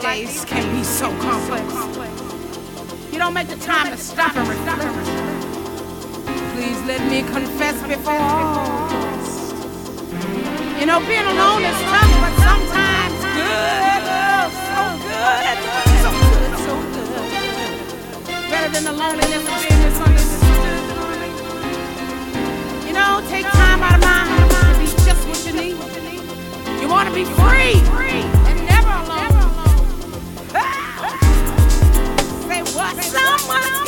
days can be so complex. You don't make the time to stop and reflect. Please let me confess before. You know, being alone is tough, but sometimes good. So good. So good, so good. Better than the loneliness of being misunderstood. You know, take time out of my to be just what you need. You want to be free Say what?